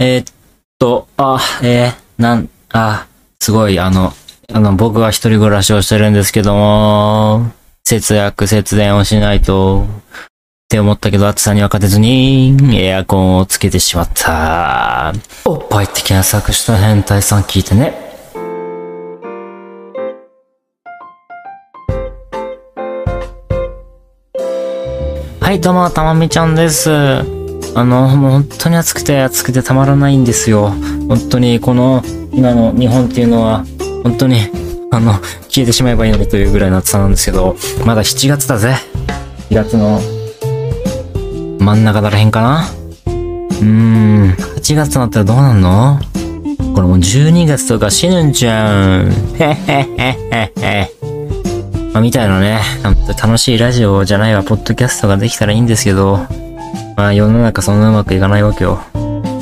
えーっと、あ、えー、なん、あ、すごい、あの、あの、僕は一人暮らしをしてるんですけども、節約、節電をしないと、って思ったけど、暑さには勝てずに、エアコンをつけてしまった。おっぱいって検索した変態さん聞いてね。はい、どうも、たまみちゃんです。あの、もう本当に暑くて暑くてたまらないんですよ。本当に、この、今の日本っていうのは、本当に、あの、消えてしまえばいいのにというぐらいの暑さなんですけど、まだ7月だぜ。7月の、真ん中だらへんかなうーん、8月になったらどうなんの？これもう12月とか死ぬんじゃん。へへへへへ。まあ、みたいなね、楽しいラジオじゃないわ、ポッドキャストができたらいいんですけど、まあ世の中そんなうまくいかないわけよ。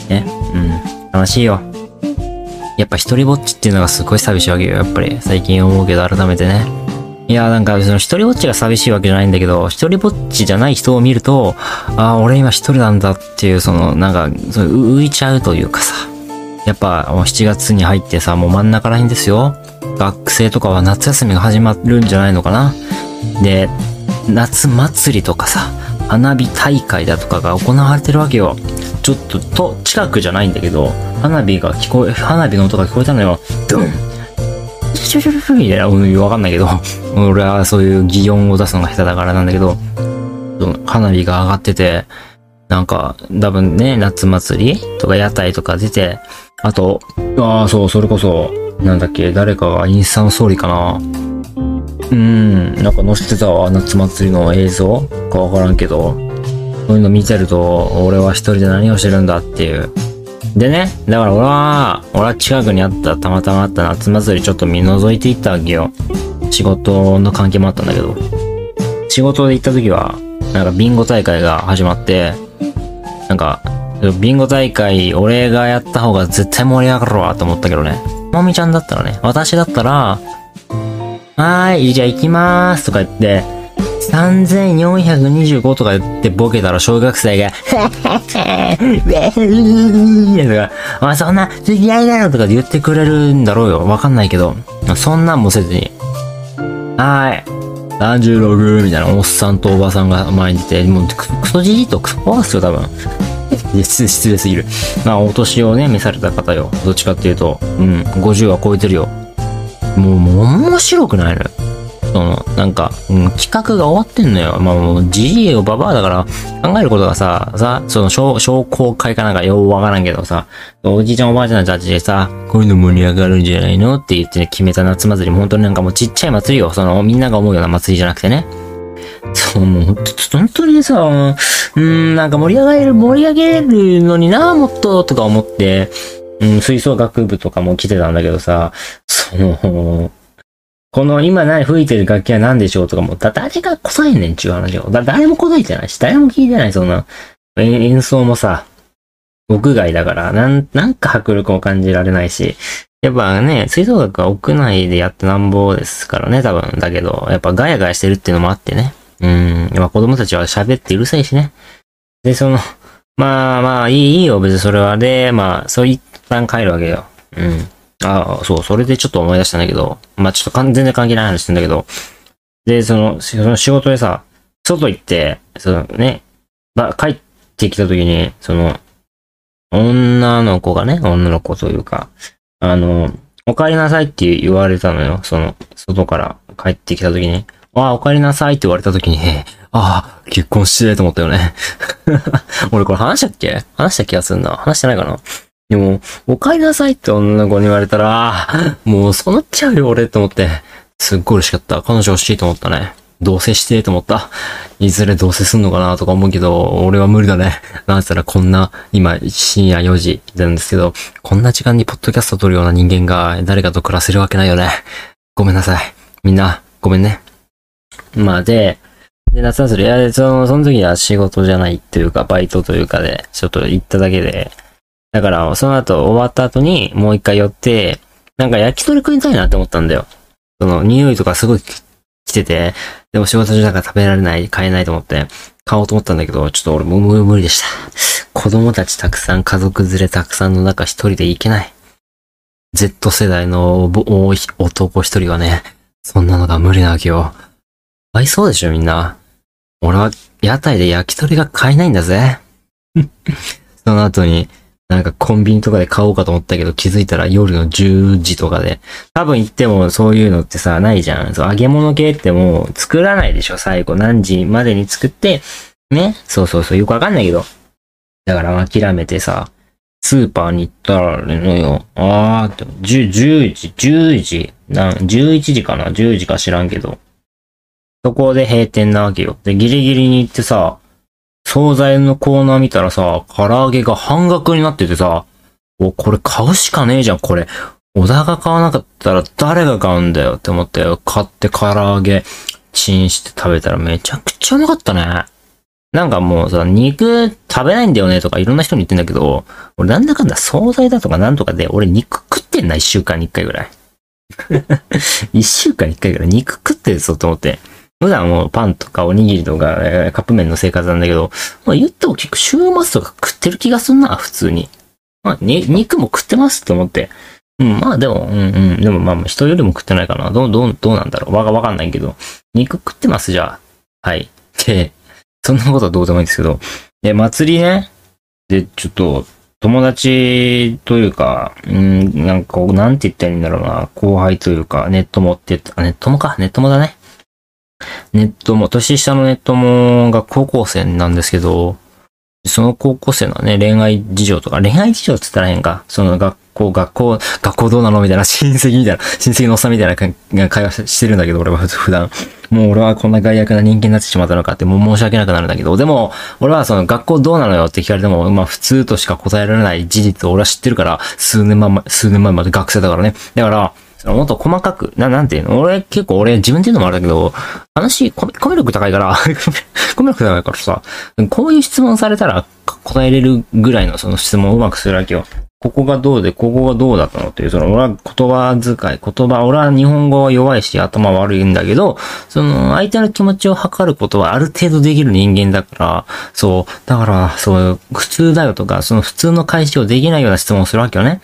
ね？うん。悲しいよ。やっぱ一人ぼっちっていうのがすごい寂しいわけよ、やっぱり。最近思うけど改めてね。いや、なんかその一人ぼっちが寂しいわけじゃないんだけど、一人ぼっちじゃない人を見ると、ああ、俺今一人なんだっていう、その、なんか、浮いちゃうというかさ。やっぱもう7月に入ってさ、もう真ん中らへんですよ。学生とかは夏休みが始まるんじゃないのかな。で、夏祭りとかさ、花火大会だとかが行われてるわけよ。ちょっと、と、近くじゃないんだけど、花火が聞こえ、花火の音が聞こえたのよ。ドンシュシュシュシュみたいな、うんわかんないけど、俺はそういう擬音を出すのが下手だからなんだけど、花火が上がってて、なんか、多分ね、夏祭りとか屋台とか出て、あと、ああ、そう、それこそ、なんだっけ、誰かがインスタの総理かな。うん、なんか載せてたわ、夏祭りの映像かわからんけど、そういうの見てると、俺は一人で何をしてるんだっていう。でね、だから俺は、俺は近くにあった、たまたまあった夏祭りちょっと見覗いていったわけよ。仕事の関係もあったんだけど。仕事で行った時は、なんかビンゴ大会が始まって、なんか、ビンゴ大会、俺がやった方が絶対盛り上がるわと思ったけどね。もみちゃんだったらね、私だったら、はーい、じゃあ行きまーすとか言って、3425とか言ってボケたら小学生が、とか、そんな、知り合いだよとか言ってくれるんだろうよ。わかんないけど、そんなんもせずに、はーい、36みたいなおっさんとおばさんが前にいて、もうククソじじいとクソっすよ、多分。いや失失礼すぎる。まあ、お年をね、召された方よ。どっちかっていうと、うん、50は超えてるよ。もう、もう面白くないのよ。その、なんか、うん、企画が終わってんのよ。まあもう、じじいをババアだから、考えることがさ、さ、その、商、商工会かなんかようわからんけどさ、おじいちゃんおばあちゃんたちでさ、こういうの盛り上がるんじゃないのって言ってね、決めた夏祭り本当になんかもうちっちゃい祭りよ。その、みんなが思うような祭りじゃなくてね。そう、もう本当、本当にさ、うん、なんか盛り上げる、盛り上げるのにな、もっと、とか思って、うん、吹奏楽部とかも来てたんだけどさ、その、この今何吹いてる楽器は何でしょうとかも、だ、誰が答えんねんちゅう話を。だ、誰も答えてないし、誰も聞いてない、そんな。演奏もさ、屋外だから、なん、なんか迫力も感じられないし、やっぱね、吹奏楽は屋内でやってなんぼですからね、多分。だけど、やっぱガヤガヤしてるっていうのもあってね。うん、やっぱ子供たちは喋ってうるさいしね。で、その、まあまあ、いい、いいよ、別にそれは。で、まあ、そう一旦帰るわけよ。うん。ああ、そう、それでちょっと思い出したんだけど、まあちょっとかん全然関係ない話してんだけど、で、その、その仕事でさ、外行って、そのね、まあ帰ってきた時に、その、女の子がね、女の子というか、あの、お帰りなさいって言われたのよ。その、外から帰ってきた時に。ああ、お帰りなさいって言われた時に、ああ、結婚してと思ったよね。俺これ話したっけ？話した気がするな。話してないかな？でも、お帰りなさいって女の子に言われたら、もうそうなっちゃうよ俺って思って、すっごい嬉しかった。彼女欲しいと思ったね。同棲してと思った。いずれ同棲すんのかなとか思うけど、俺は無理だね。なぜならこんな、今深夜4時なんですけど、こんな時間にポッドキャスト撮るような人間が誰かと暮らせるわけないよね。ごめんなさい。みんな、ごめんね。まあで、で、夏祭り、いや、その、その時は仕事じゃないというか、バイトというかで、ちょっと行っただけで、だから、その後、終わった後に、もう一回寄って、なんか焼き鳥食いたいなって思ったんだよ。その、匂いとかすごい来てて、でも仕事中だから食べられない、買えないと思って、買おうと思ったんだけど、ちょっと俺もう無理でした。子供たちたくさん、家族連れたくさんの中一人で行けない。Z 世代の男一人はね、そんなのが無理なわけよ。合いそうでしょ、みんな。俺は屋台で焼き鳥が買えないんだぜ。その後に、なんかコンビニとかで買おうかと思ったけど気づいたら夜の10時とかで。多分行ってもそういうのってさ、ないじゃん。そう、揚げ物系ってもう作らないでしょ、最後。何時までに作って、ね。そうそうそう、よくわかんないけど。だから諦めてさ、スーパーに行ったらあれのよ。あーって、10、10時、10時、なん、11時かな ?10 時か知らんけど。そこで閉店なわけよ。で、ギリギリに行ってさ、惣菜のコーナー見たらさ、唐揚げが半額になっててさ、お、これ買うしかねえじゃん、これ。小田が買わなかったら誰が買うんだよって思って、買って唐揚げ、チンして食べたらめちゃくちゃうまかったね。なんかもうさ、肉食べないんだよねとかいろんな人に言ってんだけど、俺なんだかんだ惣菜だとかなんとかで、俺肉食ってんな、一週間に一回ぐらい。一週間に一回ぐらい肉食ってるぞと思って。普段もうパンとかおにぎりとか、えー、カップ麺の生活なんだけど、まあ言っても結構週末とか食ってる気がすんな、普通に。まあ、ね、肉も食ってますって思って。うん、まあでも、うんうん。でもまあ人よりも食ってないかな。どう、どう、どうなんだろう。わか、わかんないけど。肉食ってますじゃあ。はい。で、そんなことはどうでもいいんですけど。で、祭りね。で、ちょっと、友達というか、うん、なんか、なんて言ったらいいんだろうな。後輩というか、ネットもってあ、ネットもか、ネットもだね。ネットも、年下のネットもが高校生なんですけど、その高校生のね、恋愛事情とか、恋愛事情って言ったら変か。その学校、学校、学校どうなのみたいな、親戚みたいな、親戚のおっさんみたいな会話してるんだけど、俺は普段。もう俺はこんな害悪な人間になってしまったのかって、もう申し訳なくなるんだけど、でも、俺はその学校どうなのよって聞かれても、まあ普通としか答えられない事実を俺は知ってるから、数年前、数年前まで学生だからね。だから、もっと細かく、な、なんていうの？俺結構俺自分で言うのもあれだけど、話、コミコミュ力高いから コミュ力高いからさ、こういう質問されたら答えれるぐらいのその質問をうまくするわけよ。ここがどうで、ここがどうだったのっていう、その、俺は言葉遣い、言葉、俺は日本語は弱いし頭悪いんだけど、その、相手の気持ちを測ることはある程度できる人間だから、そう、だから、そう、普通だよとか、その普通の返しをできないような質問をするわけよね。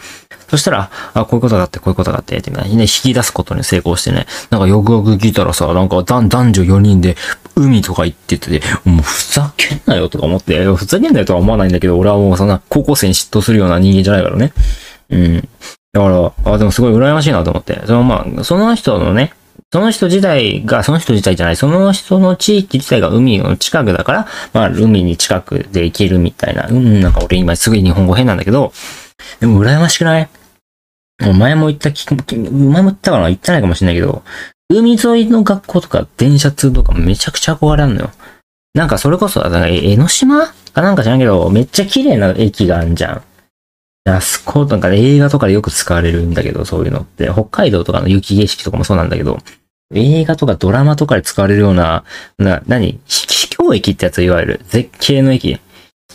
そしたら、あ、こういうことがあって、こういうことがあって、ってね、引き出すことに成功してね、なんかよくよく聞いたらさ、なんか男女4人で海とか行ってて、もうふざけんなよとか思って、ふざけんなよとは思わないんだけど、俺はもうそんな高校生に嫉妬するような人間じゃないからね。うん。だから、あ、でもすごい羨ましいなと思って。そのまあ、その人のね、その人自体が、その人自体じゃない、その人の地域自体が海の近くだから、まあ、海に近くで行けるみたいな。うん、なんか俺今すぐ日本語変なんだけど、でも羨ましくない？もう前も言ったき、前も言ったかな言ってないかもしれないけど、海沿いの学校とか電車通とかめちゃくちゃ憧れるのよ。なんかそれこそ、江ノ島？かなんか知らんけど、めっちゃ綺麗な駅があるじゃん。あそこなんか映画とかでよく使われるんだけど、そういうのって。北海道とかの雪景色とかもそうなんだけど、映画とかドラマとかで使われるような、な、何？秘境駅ってやついわゆる絶景の駅。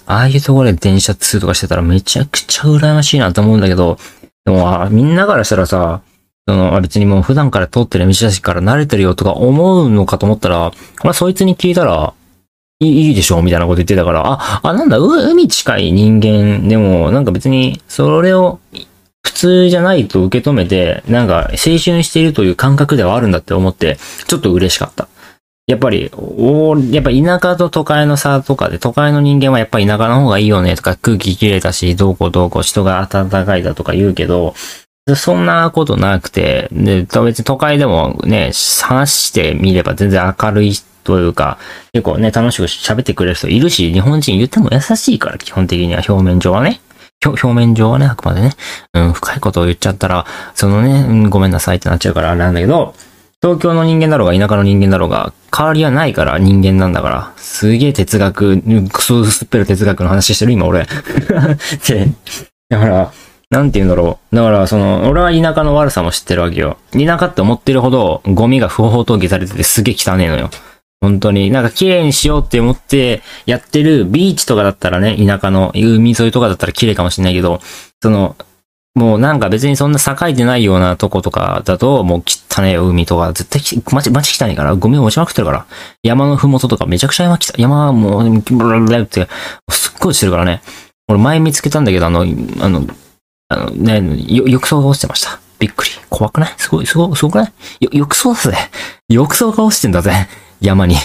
ああいうところで電車通とかしてたらめちゃくちゃ羨ましいなと思うんだけど、でも、みんなからしたらさ、その、別にもう普段から通ってる道だしから慣れてるよとか思うのかと思ったら、まあそいつに聞いたら、いいいでしょみたいなこと言ってたから、あ、あ、なんだ、海近い人間でも、なんか別に、それを、普通じゃないと受け止めて、なんか青春しているという感覚ではあるんだって思って、ちょっと嬉しかった。やっぱり、おやっぱ田舎と都会の差とかで、都会の人間はやっぱ田舎の方がいいよねとか、空気きれいだし、どうこうどうこう、人が暖かいだとか言うけど、そんなことなくて、で、別に都会でもね、話してみれば全然明るいというか、結構ね、楽しく喋ってくれる人いるし、日本人言っても優しいから、基本的には表面上はね。表面上はね、あくまでね、うん、深いことを言っちゃったら、そのね、うん、ごめんなさいってなっちゃうからあれなんだけど、東京の人間だろうが田舎の人間だろうが、変わりはないから人間なんだから。すげえ哲学、クソ薄っぺる哲学の話してる今俺。で、だから、なんて言うんだろう。だから、その、俺は田舎の悪さも知ってるわけよ。田舎って思ってるほど、ゴミが不法投棄されててすげえ汚ねえのよ。本当に。なんか綺麗にしようって思ってやってるビーチとかだったらね、田舎の海沿いとかだったら綺麗かもしれないけど、その、もうなんか別にそんな栄えてないようなとことかだと、もう汚ね海とか、絶対、マジ、マジ汚いから、ゴミ落ちまくってるから。山のふもととかめちゃくちゃ山来た。山はもう、ブラブラって、すっごいしてるからね。俺前見つけたんだけど、あの、あの、あのね、浴槽が落ちてました。びっくり。怖くないすごい、すごい、すごくない浴槽だぜ。浴槽が落ちてんだぜ。山に。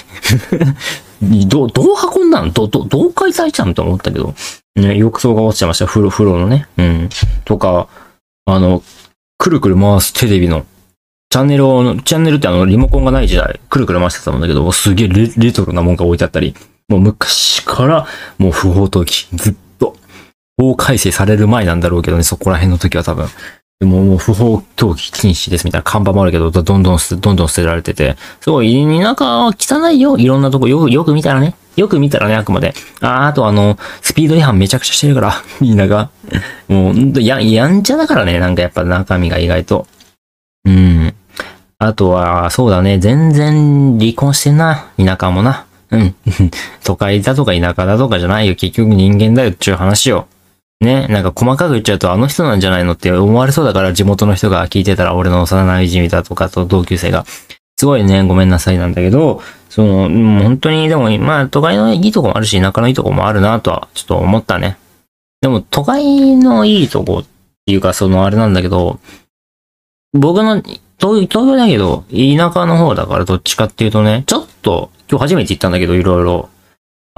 どう、どう運んだの？ど、ど、どう解体したの？と思ったけど。ね、浴槽が落ちてました。風呂、風呂のね。うん。とか、あの、くるくる回すテレビの、チャンネルを、チャンネルってあの、リモコンがない時代、くるくる回してたんだけど、すげえレレトロなもんが置いてあったり、もう昔から、もう不法投棄、ずっと、法改正される前なんだろうけどね、そこら辺の時は多分。でももう不法投棄禁止ですみたいな看板もあるけど、どんどん捨て、どんどん捨てられてて、すごい、田舎は汚いよ。いろんなとこ、よく、よく見たらね。よく見たらね、あくまで。ああとあの、スピード違反めちゃくちゃしてるから、田舎。もう、や、やんちゃだからね、なんかやっぱ中身が意外と。うん。あとは、そうだね、全然離婚してんな、田舎もな。うん。都会だとか田舎だとかじゃないよ。結局人間だよっていう話よ。ね、なんか細かく言っちゃうとあの人なんじゃないのって思われそうだから地元の人が聞いてたら俺の幼馴染だとかと同級生が。すごいね、ごめんなさいなんだけど、その、う本当にでも、まあ都会のいいとこもあるし田舎のいいとこもあるなとはちょっと思ったね。でも都会のいいとこっていうかそのあれなんだけど、僕の東東京だけど田舎の方だからどっちかっていうとね、ちょっと今日初めて行ったんだけどいろいろ。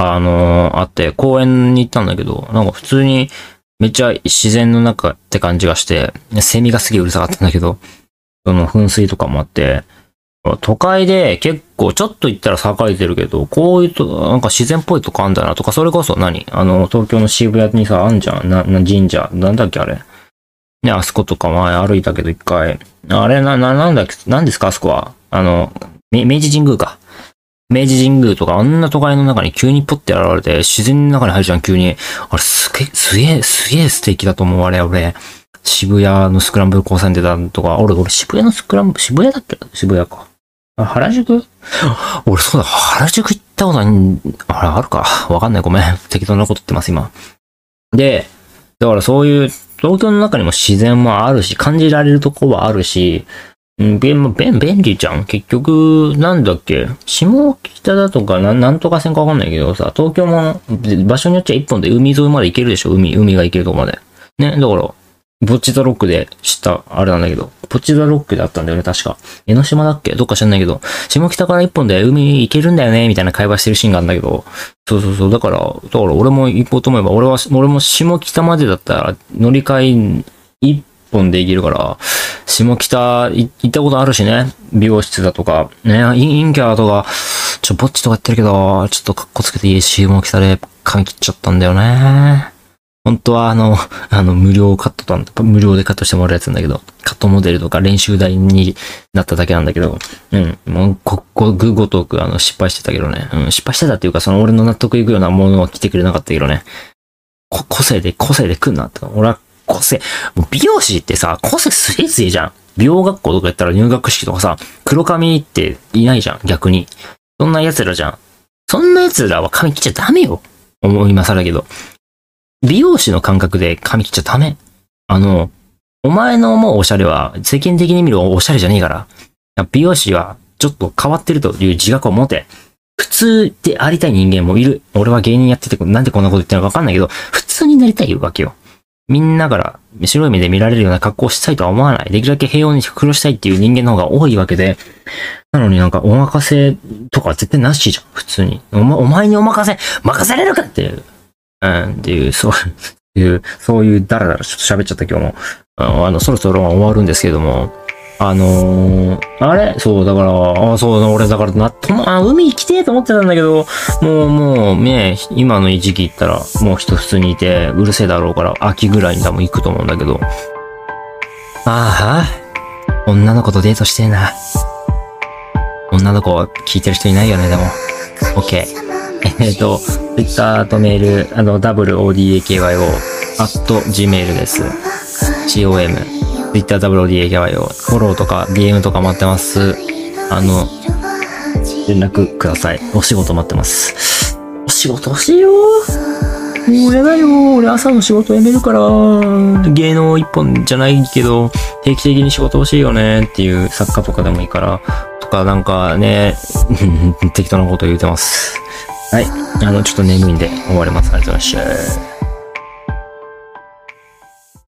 あのあって、公園に行ったんだけど、なんか普通にめっちゃ自然の中って感じがして、セミがすげえうるさかったんだけど、その噴水とかもあって、都会で結構ちょっと行ったら栄えてるけど、こういうと、なんか自然っぽいとこあんだなとか、それこそ何？あの、東京の渋谷にさ、あんじゃん？な、な、神社？なんだっけあれ？ね、あそことか前歩いたけど一回。あれ、な、な、なんだっけ、なんですかあそこは？あの、明治神宮か。明治神宮とか、あんな都会の中に急にポッて現れて、自然の中に入るじゃん、急に。あれ、すげえ、すげえ、すげえ素敵だと思う、あれ、俺。渋谷のスクランブル交差点でたとか、俺、俺、渋谷のスクランブル、渋谷だっけ？渋谷か。あ、原宿？俺、そうだ、原宿行ったことない、あれ、あるか。わかんない、ごめん。適当なこと言ってます、今。で、だからそういう、東京の中にも自然もあるし、感じられるとこはあるし、うん、便、便、便利じゃん？結局、なんだっけ、下北だとか、なん、なんとか線かわかんないけどさ、東京も、場所によっちゃ一本で海沿いまで行けるでしょ？海、海が行けるとこまで。ね、だから、ボッチザロックで知った、あれなんだけど、ボッチザロックであったんだよね、確か。江ノ島だっけ？どっか知らないけど、下北から一本で海行けるんだよね、みたいな会話してるシーンがあるんだけど、そうそうそう、だから、だから俺も行こうと思えば、俺は、俺も下北までだったら乗り換え一本で行けるから、下北行ったことあるしね。美容室だとか、ね、インキャーとか、ちょ、ぼっちとかやってるけど、ちょっとカッコつけて家下北で髪切っちゃったんだよね。本当はあの、あの、無料カットとか、無料でカットしてもらうやつなんだけど、カットモデルとか練習台になっただけなんだけど、うん、もう、こ、こ、ぐごとく、あの、失敗してたけどね。うん、失敗してたっていうか、その俺の納得いくようなものは来てくれなかったけどね。個性で、個性で来んなって。俺は個性、美容師ってさ、個性すげえ強いじゃん。美容学校とかやったら入学式とかさ、黒髪っていないじゃん、逆に。そんな奴らじゃん。そんな奴らは髪切っちゃダメよ。思いますだけど。美容師の感覚で髪切っちゃダメ。あの、お前の思うおしゃれは世間的に見るおしゃれじゃねえから。美容師はちょっと変わってるという自覚を持て。普通でありたい人間もいる。俺は芸人やってて、なんでこんなこと言ってるのかわかんないけど、普通になりたいわけよ。みんなから白い目で見られるような格好をしたいとは思わない。できるだけ平穏に苦労したいっていう人間の方が多いわけで。なのになんかお任せとか絶対なしじゃん、普通に。お,、ま、お前にお任せ、任せれるかっていう。うん、っていう、そういう、そういうダラダラちょっと喋っちゃった今日も。あの、そろそろ終わるんですけども。あのー、あれ？そう、だから、あそう、俺だから、な、とま、あ海行きてえと思ってたんだけど、もう、もう、ね、今の時期行ったら、もう人普通にいて、うるせえだろうから、秋ぐらいに多分行くと思うんだけど。ああ、女の子とデートしてえな。女の子は聞いてる人いないよね、でも。OK。えっと、Twitter とメール、あの、WODAKYO、at gmail です。com。Twitter、WODAKYO、フォローとか DM とか待ってます。あの、連絡ください。お仕事待ってます。お仕事欲しいよもうやだよ。俺朝の仕事辞めるから、芸能一本じゃないけど、定期的に仕事欲しいよねっていう作家とかでもいいから、とかなんかね、適当なこと言うてます。はい。あの、ちょっと眠いんで終わります。ありがとうございました。